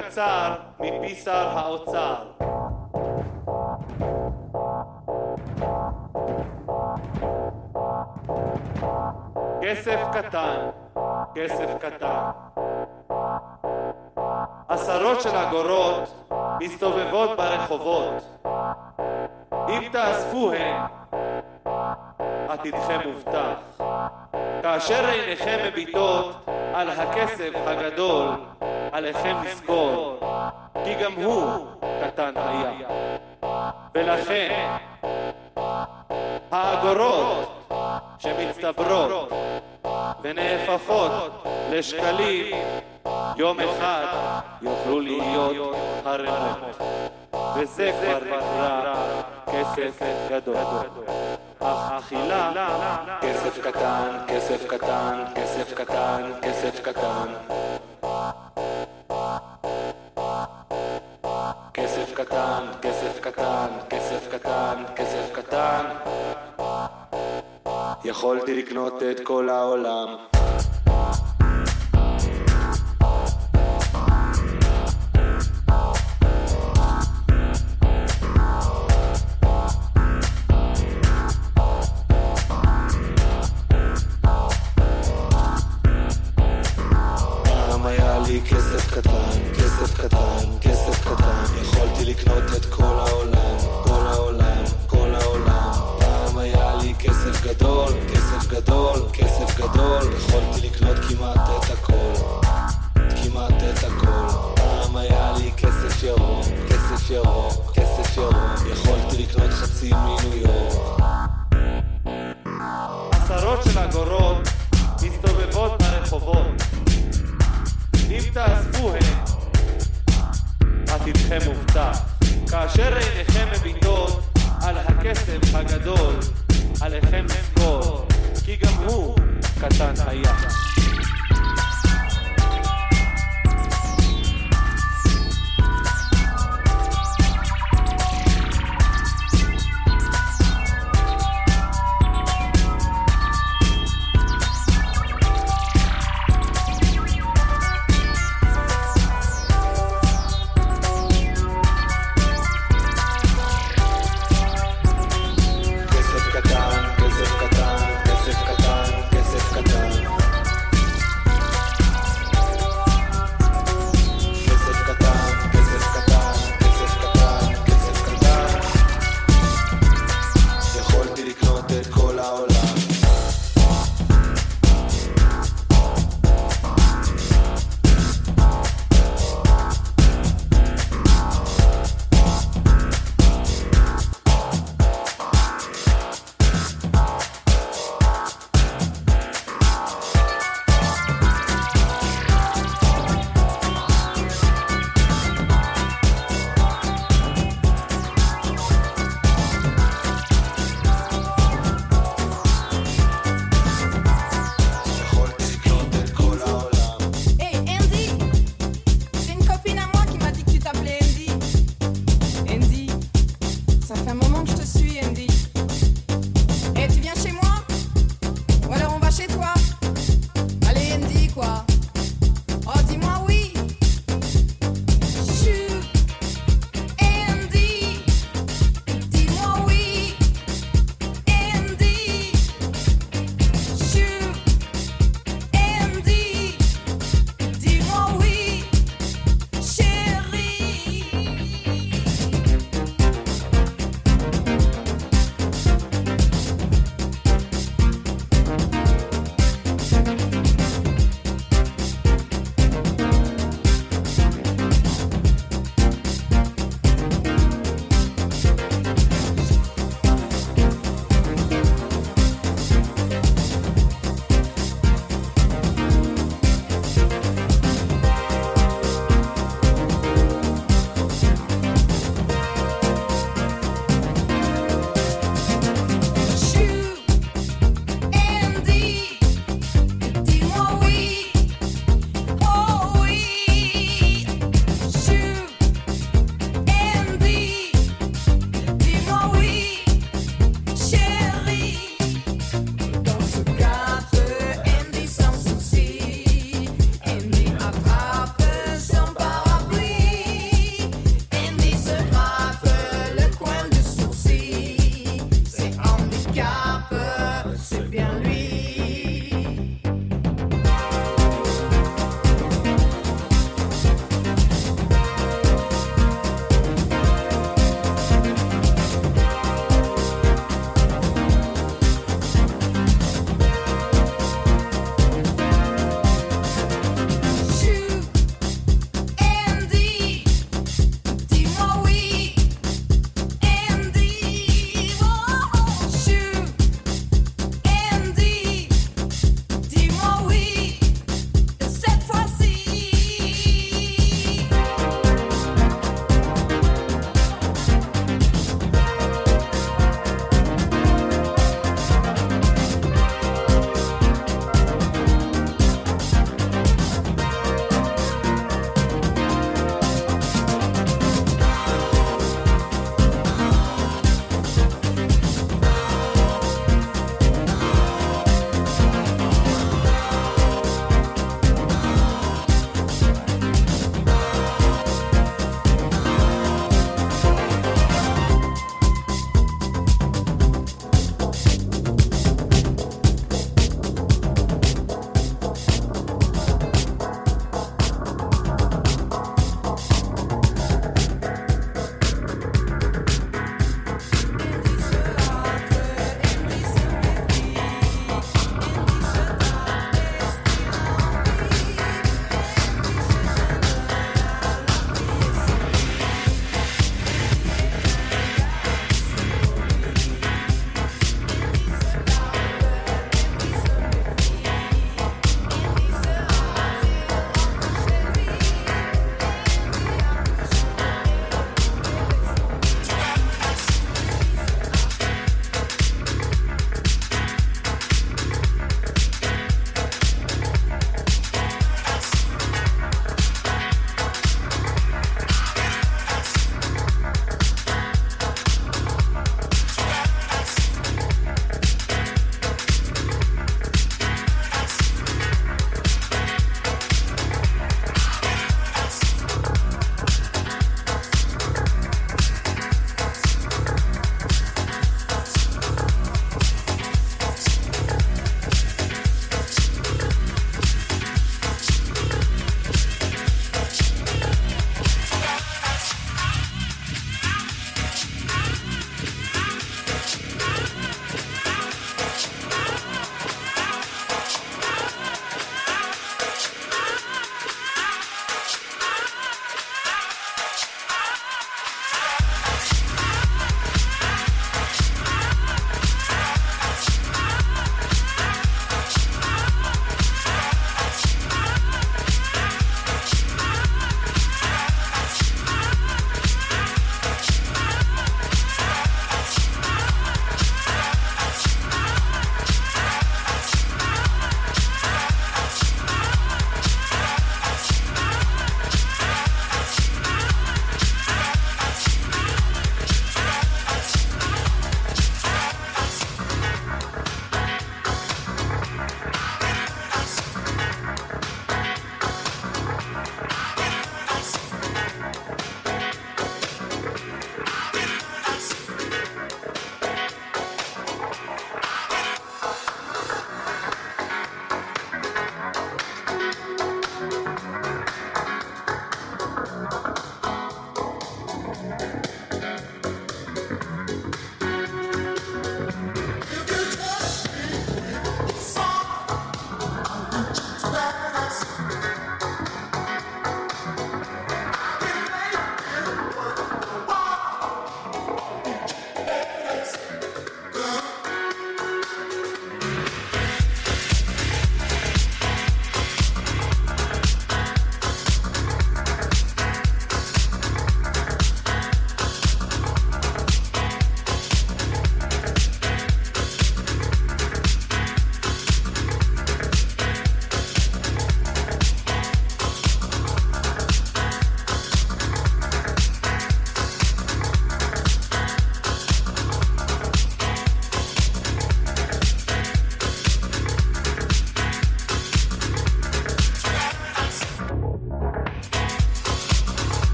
קצר מפי שר האוצר. כסף קטן, כסף קטן. עשרות של אגורות מסתובבות ברחובות. אם תאספו הן, עתידכם מובטח. כאשר עיניכם מביטות על הכסף הגדול, עליכם לזכור, כי גם הוא קטן היה. ולכן, האגורות שמצטברות ונהפכות לשקלים, יום אחד יוכלו להיות הרמות. וזה כבר נקרא כסף גדול. אך אכילה, כסף קטן, כסף קטן, כסף קטן, כסף קטן. כסף קטן, כסף קטן, כסף קטן, כסף קטן. יכולתי לקנות את כל העולם. קטן, כסף קטן, כסף קטן. יכולתי לקנות את כל העולם, כל העולם, כל העולם. פעם היה לי כסף גדול, כסף גדול, כסף גדול. יכולתי לקנות כמעט את הכל, כמעט את הכל. פעם היה לי כסף ירוק, כסף ירוק, כסף ירוק. יכולתי לקנות חצי מניו יורק. עשרות של אגורות מסתובבות ברחובות אם תאספו הן, עתידכם מובטח. כאשר עיניכם מביטות על הכסף הגדול, עליכם לזכור, כי גם הוא קטן היה.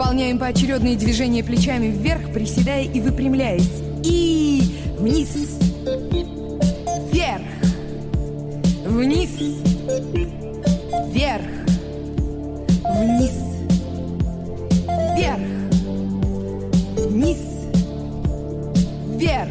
Выполняем поочередные движения плечами вверх, приседая и выпрямляясь. И вниз. Вверх. Вниз. Вверх. Вниз. Вверх. Вниз. Вверх.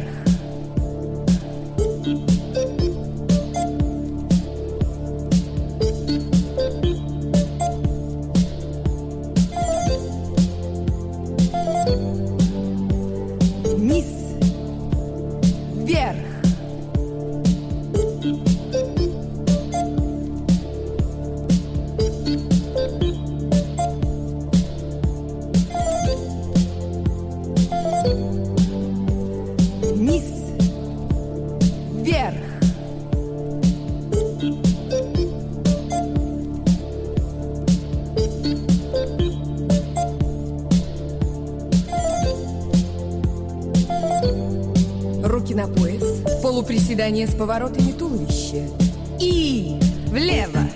Приседание с поворотами туловища. И влево.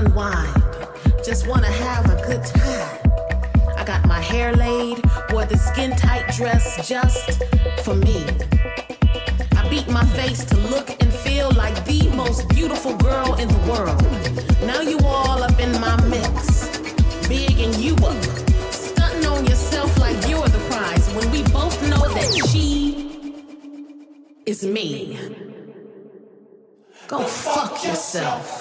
unwind. Just wanna have a good time. I got my hair laid, wore the skin tight dress just for me. I beat my face to look and feel like the most beautiful girl in the world. Now you all up in my mix, big and you up, stunting on yourself like you're the prize when we both know that she is me. Go fuck yourself.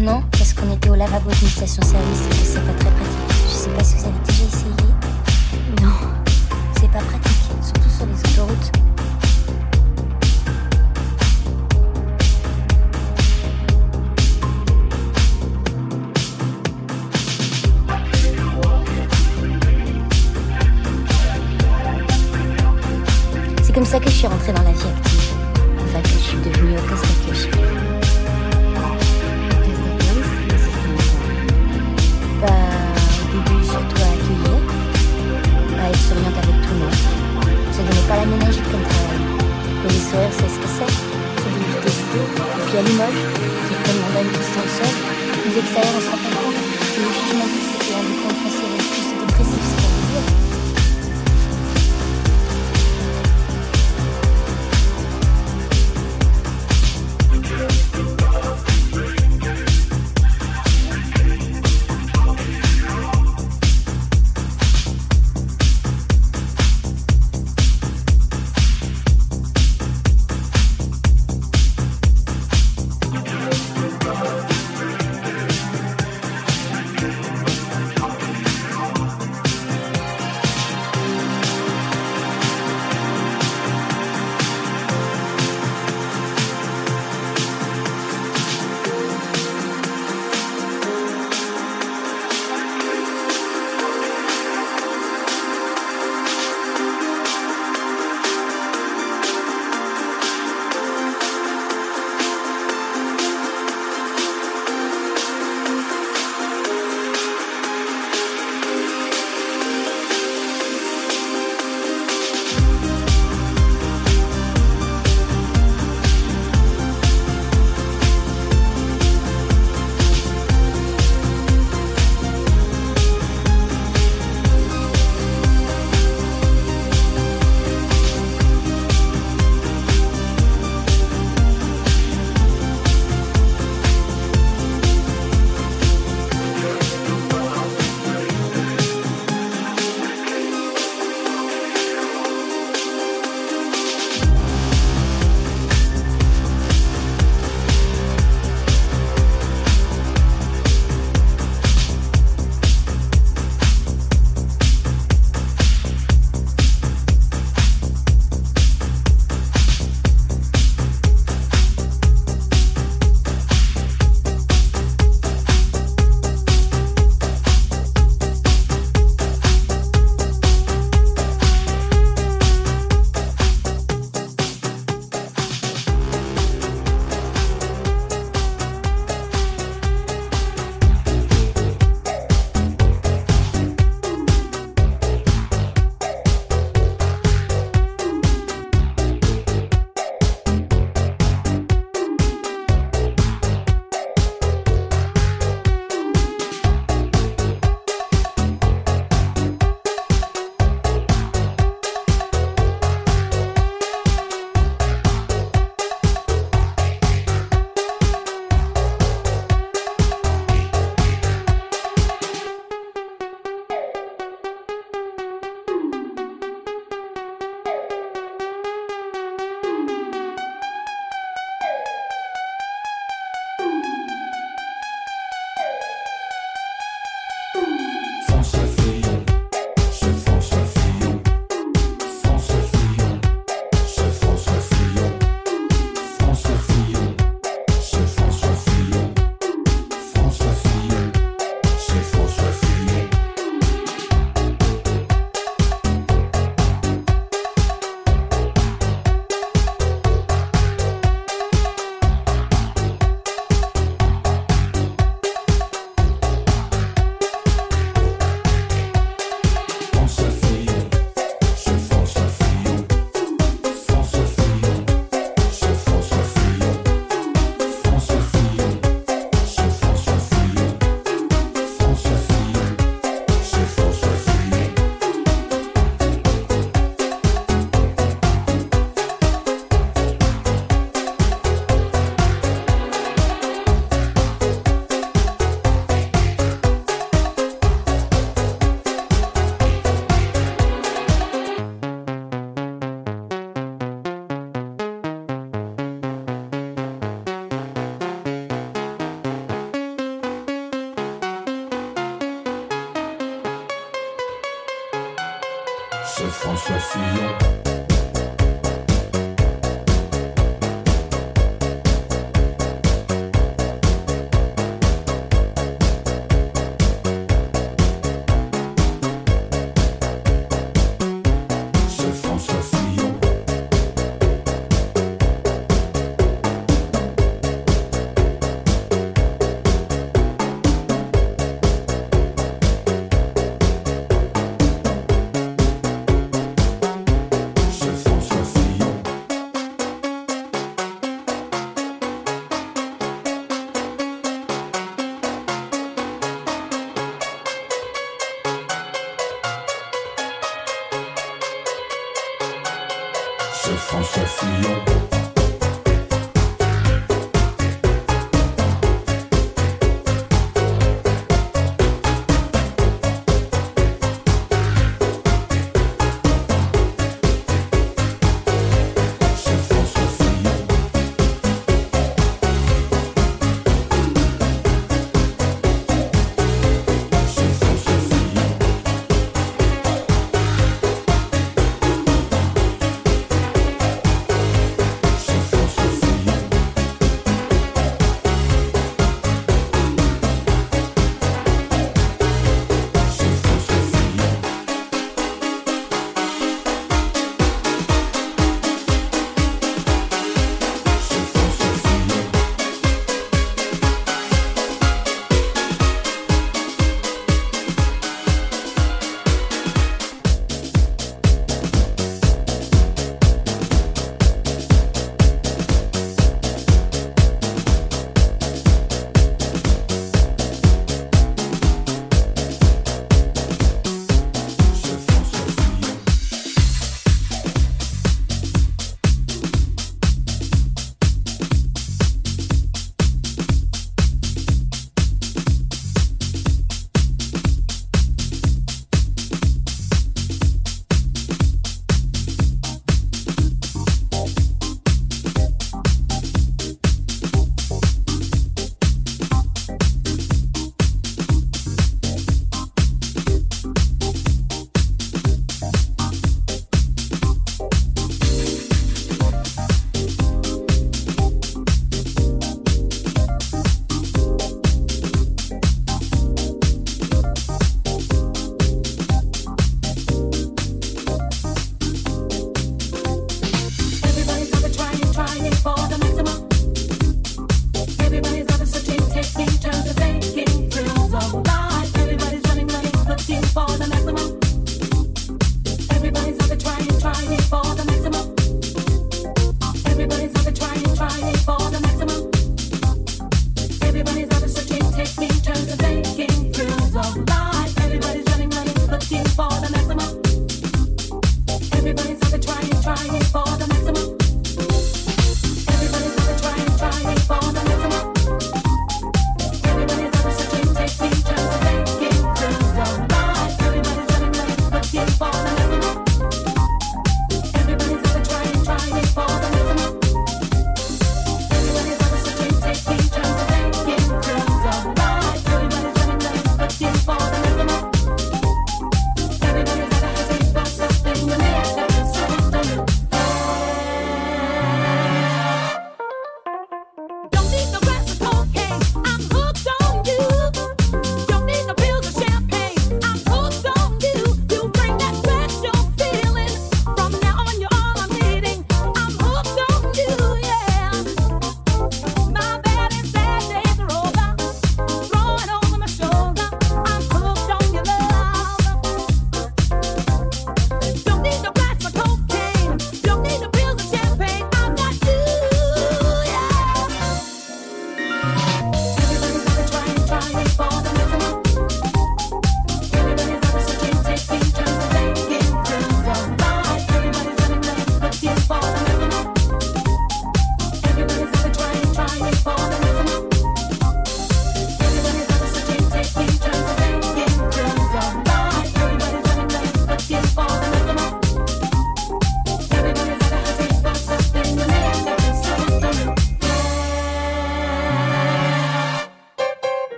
Non, parce qu'on était au lavabo d'une station-service et que c'est pas très pratique. Je sais pas si vous avez déjà essayé. Non. C'est pas pratique, surtout sur les autoroutes. C'est comme ça que je suis rentrée dans la vie active. Enfin, que je suis devenue hôtesse d'accueil. Pas la ménagère comme travail. Les c'est ce que c'est. C'est de l'efficacité. Et puis à Limoges, qui comme on donne tout seul seul, les extérieurs, on se rend compte. Le jugement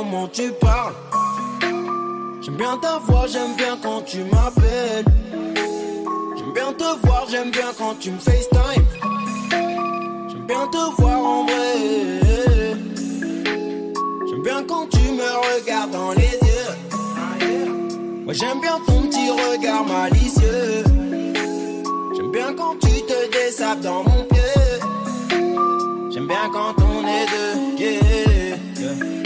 comment tu parles. J'aime bien ta voix, j'aime bien quand tu m'appelles. J'aime bien te voir, j'aime bien quand tu me FaceTime. J'aime bien te voir en vrai. J'aime bien quand tu me regardes dans les yeux. Moi j'aime bien ton petit regard malicieux. J'aime bien quand tu te dessapes dans mon pied. J'aime bien quand on est deux. yeah.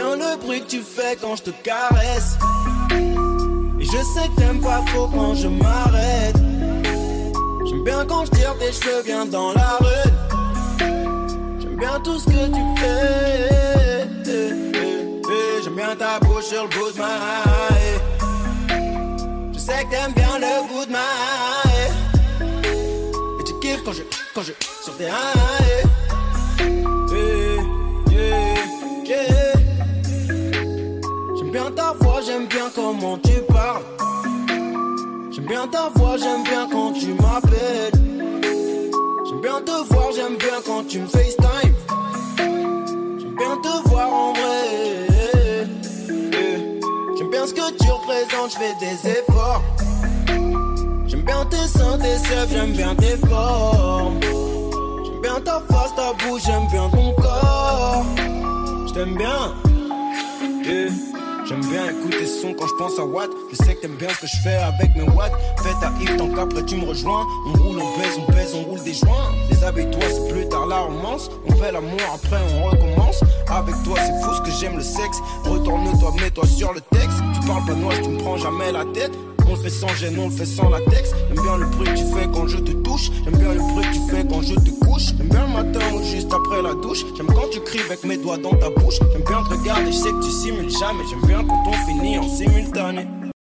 Bien le bruit que tu fais quand je te caresse. Et je sais que t'aimes pas trop quand je m'arrête. J'aime bien quand je tire tes cheveux bien dans la rue. J'aime bien tout ce que tu fais. J'aime bien ta bouche sur le bout de ma haie. Je sais que t'aimes bien le goût de ma haie. Et tu kiffes quand je, quand je, sur tes haie. Bien ta voix, j'aime bien comment tu parles. J'aime bien ta voix, j'aime bien quand tu m'appelles. J'aime bien te voir, j'aime bien quand tu me FaceTime. J'aime bien te voir en vrai. J'aime bien ce que tu représentes, je fais des efforts. J'aime bien tes seins, tes seufs, j'aime bien tes formes. J'aime bien ta face, ta bouche, j'aime bien ton corps. Je t'aime bien. Yeah. J'aime bien écouter son quand je pense à Watt. Je sais que t'aimes bien ce que je fais avec mes watts. Fais ta hip tant qu'après tu me rejoins. On roule, on baise, on baise, on roule des joints. Déshabille-toi, c'est plus tard la romance. On fait l'amour, après on recommence. Avec toi, c'est fou ce que j'aime le sexe. Retourne-toi, mets-toi sur le texte. Tu parles pas noir, tu me prends jamais la tête. On le fait sans gêne, on le fait sans latex. J'aime bien le bruit que tu fais quand je te touche. J'aime bien le bruit que tu fais quand je te couche. J'aime bien le matin ou juste après la douche. J'aime quand tu cries avec mes doigts dans ta bouche. J'aime bien te regarder, je sais que tu simules jamais. J'aime bien quand on finit en simultané.